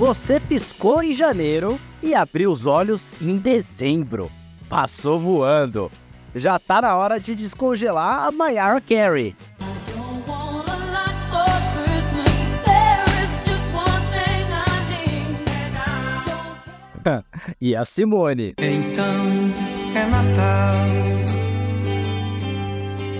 Você piscou em janeiro e abriu os olhos em dezembro. Passou voando. Já tá na hora de descongelar a Mariah Carey. e a Simone. Então é Natal.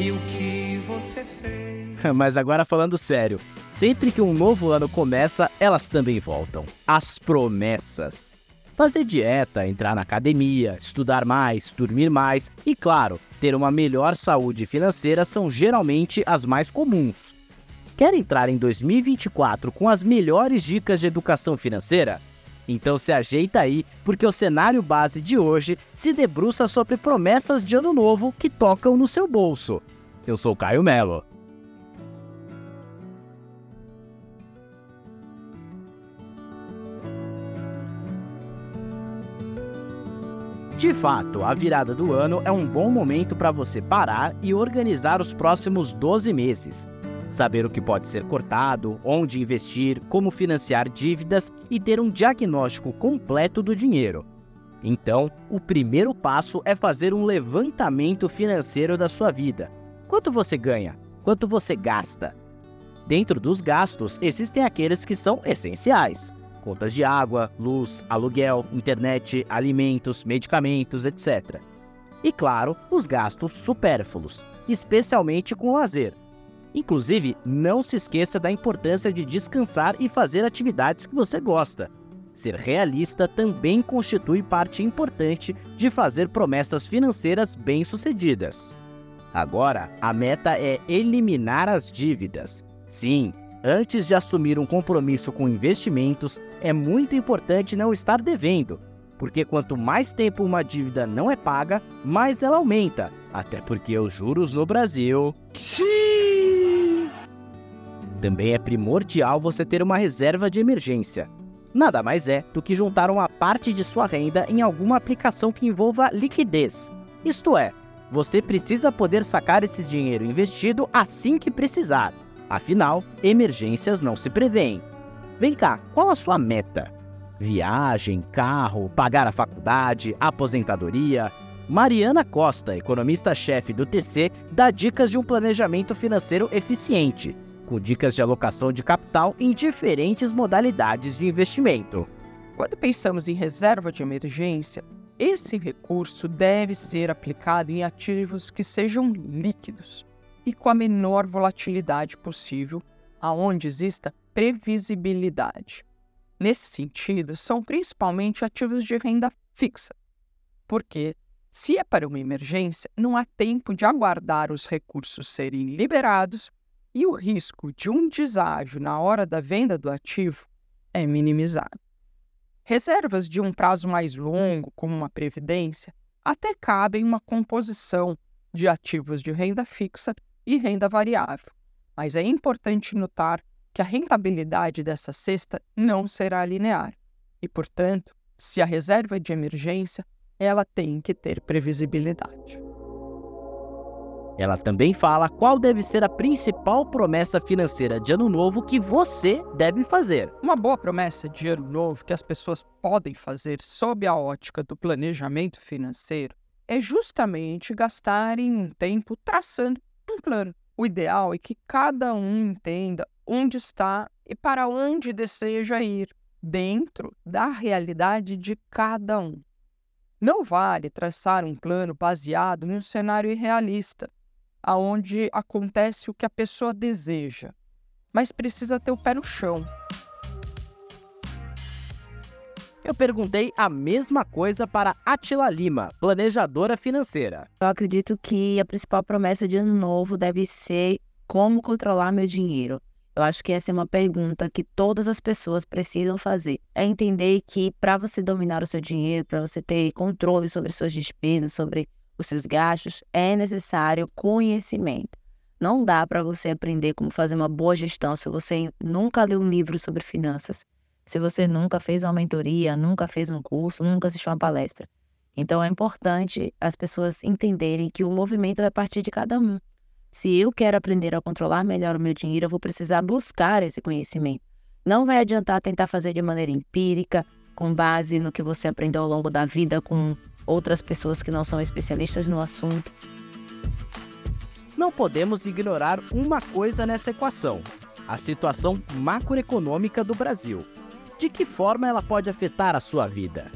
E o que você fez? Mas agora falando sério, sempre que um novo ano começa, elas também voltam. As promessas. Fazer dieta, entrar na academia, estudar mais, dormir mais e, claro, ter uma melhor saúde financeira são geralmente as mais comuns. Quer entrar em 2024 com as melhores dicas de educação financeira? Então se ajeita aí, porque o cenário base de hoje se debruça sobre promessas de ano novo que tocam no seu bolso. Eu sou Caio Melo. De fato, a virada do ano é um bom momento para você parar e organizar os próximos 12 meses. Saber o que pode ser cortado, onde investir, como financiar dívidas e ter um diagnóstico completo do dinheiro. Então, o primeiro passo é fazer um levantamento financeiro da sua vida. Quanto você ganha? Quanto você gasta? Dentro dos gastos, existem aqueles que são essenciais contas de água, luz, aluguel, internet, alimentos, medicamentos, etc. E claro, os gastos supérfluos, especialmente com lazer. Inclusive, não se esqueça da importância de descansar e fazer atividades que você gosta. Ser realista também constitui parte importante de fazer promessas financeiras bem-sucedidas. Agora, a meta é eliminar as dívidas. Sim, Antes de assumir um compromisso com investimentos, é muito importante não estar devendo, porque quanto mais tempo uma dívida não é paga, mais ela aumenta, até porque os juros no Brasil. Também é primordial você ter uma reserva de emergência. Nada mais é do que juntar uma parte de sua renda em alguma aplicação que envolva liquidez. Isto é, você precisa poder sacar esse dinheiro investido assim que precisar. Afinal, emergências não se prevêem. Vem cá, qual a sua meta? Viagem, carro, pagar a faculdade, aposentadoria? Mariana Costa, economista-chefe do TC, dá dicas de um planejamento financeiro eficiente, com dicas de alocação de capital em diferentes modalidades de investimento. Quando pensamos em reserva de emergência, esse recurso deve ser aplicado em ativos que sejam líquidos, e com a menor volatilidade possível, aonde exista previsibilidade. Nesse sentido, são principalmente ativos de renda fixa, porque se é para uma emergência, não há tempo de aguardar os recursos serem liberados e o risco de um deságio na hora da venda do ativo é minimizado. Reservas de um prazo mais longo, como uma previdência, até cabem uma composição de ativos de renda fixa e renda variável. Mas é importante notar que a rentabilidade dessa cesta não será linear e, portanto, se a reserva é de emergência, ela tem que ter previsibilidade. Ela também fala qual deve ser a principal promessa financeira de ano novo que você deve fazer. Uma boa promessa de ano novo que as pessoas podem fazer sob a ótica do planejamento financeiro é justamente gastarem um tempo traçando plano. O ideal é que cada um entenda onde está e para onde deseja ir, dentro da realidade de cada um. Não vale traçar um plano baseado em um cenário irrealista, aonde acontece o que a pessoa deseja, mas precisa ter o pé no chão, eu perguntei a mesma coisa para Atila Lima, planejadora financeira. Eu acredito que a principal promessa de ano novo deve ser como controlar meu dinheiro. Eu acho que essa é uma pergunta que todas as pessoas precisam fazer. É entender que para você dominar o seu dinheiro, para você ter controle sobre suas despesas, sobre os seus gastos, é necessário conhecimento. Não dá para você aprender como fazer uma boa gestão se você nunca leu um livro sobre finanças se você nunca fez uma mentoria, nunca fez um curso, nunca assistiu uma palestra. Então é importante as pessoas entenderem que o movimento vai partir de cada um. Se eu quero aprender a controlar melhor o meu dinheiro, eu vou precisar buscar esse conhecimento. Não vai adiantar tentar fazer de maneira empírica, com base no que você aprendeu ao longo da vida com outras pessoas que não são especialistas no assunto. Não podemos ignorar uma coisa nessa equação: a situação macroeconômica do Brasil. De que forma ela pode afetar a sua vida?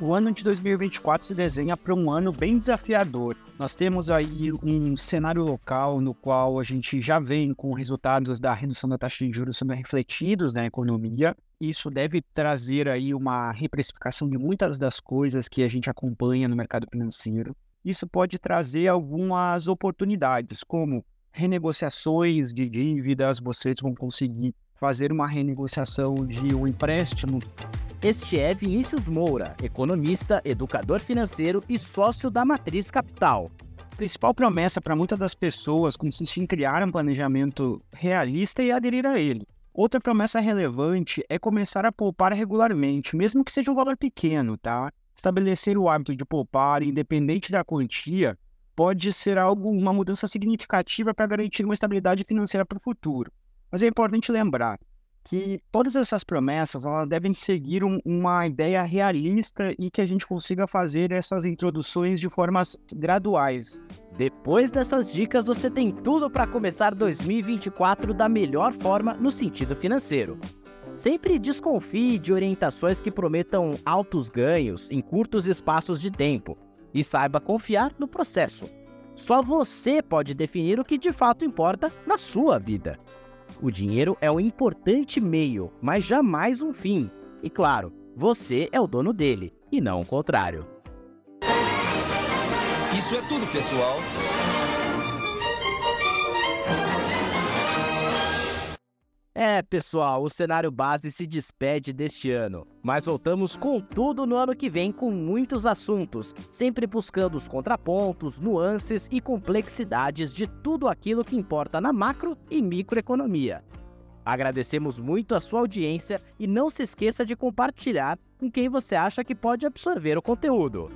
O ano de 2024 se desenha para um ano bem desafiador. Nós temos aí um cenário local no qual a gente já vem com resultados da redução da taxa de juros sendo refletidos na economia. Isso deve trazer aí uma reprecificação de muitas das coisas que a gente acompanha no mercado financeiro. Isso pode trazer algumas oportunidades, como renegociações de dívidas, vocês vão conseguir fazer uma renegociação de um empréstimo este é Vinícius Moura, economista, educador financeiro e sócio da Matriz Capital. A principal promessa para muitas das pessoas consiste em criar um planejamento realista e aderir a ele. Outra promessa relevante é começar a poupar regularmente, mesmo que seja um valor pequeno, tá? Estabelecer o hábito de poupar, independente da quantia, pode ser algo, uma mudança significativa para garantir uma estabilidade financeira para o futuro. Mas é importante lembrar, que todas essas promessas elas devem seguir um, uma ideia realista e que a gente consiga fazer essas introduções de formas graduais. Depois dessas dicas, você tem tudo para começar 2024 da melhor forma no sentido financeiro. Sempre desconfie de orientações que prometam altos ganhos em curtos espaços de tempo e saiba confiar no processo. Só você pode definir o que de fato importa na sua vida. O dinheiro é um importante meio, mas jamais um fim. E claro, você é o dono dele, e não o contrário. Isso é tudo, pessoal. É, pessoal, o cenário base se despede deste ano, mas voltamos com tudo no ano que vem com muitos assuntos, sempre buscando os contrapontos, nuances e complexidades de tudo aquilo que importa na macro e microeconomia. Agradecemos muito a sua audiência e não se esqueça de compartilhar com quem você acha que pode absorver o conteúdo.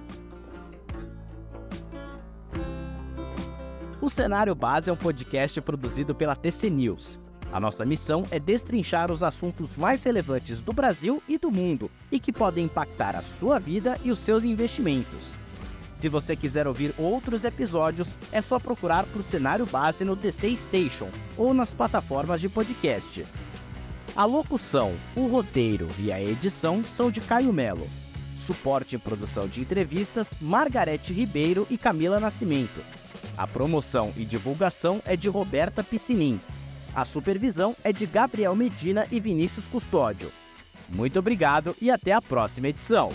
O Cenário Base é um podcast produzido pela TC News. A nossa missão é destrinchar os assuntos mais relevantes do Brasil e do mundo e que podem impactar a sua vida e os seus investimentos. Se você quiser ouvir outros episódios, é só procurar por Cenário Base no TC Station ou nas plataformas de podcast. A locução, o roteiro e a edição são de Caio Melo. Suporte e produção de entrevistas, Margarete Ribeiro e Camila Nascimento. A promoção e divulgação é de Roberta Piscinin. A supervisão é de Gabriel Medina e Vinícius Custódio. Muito obrigado e até a próxima edição.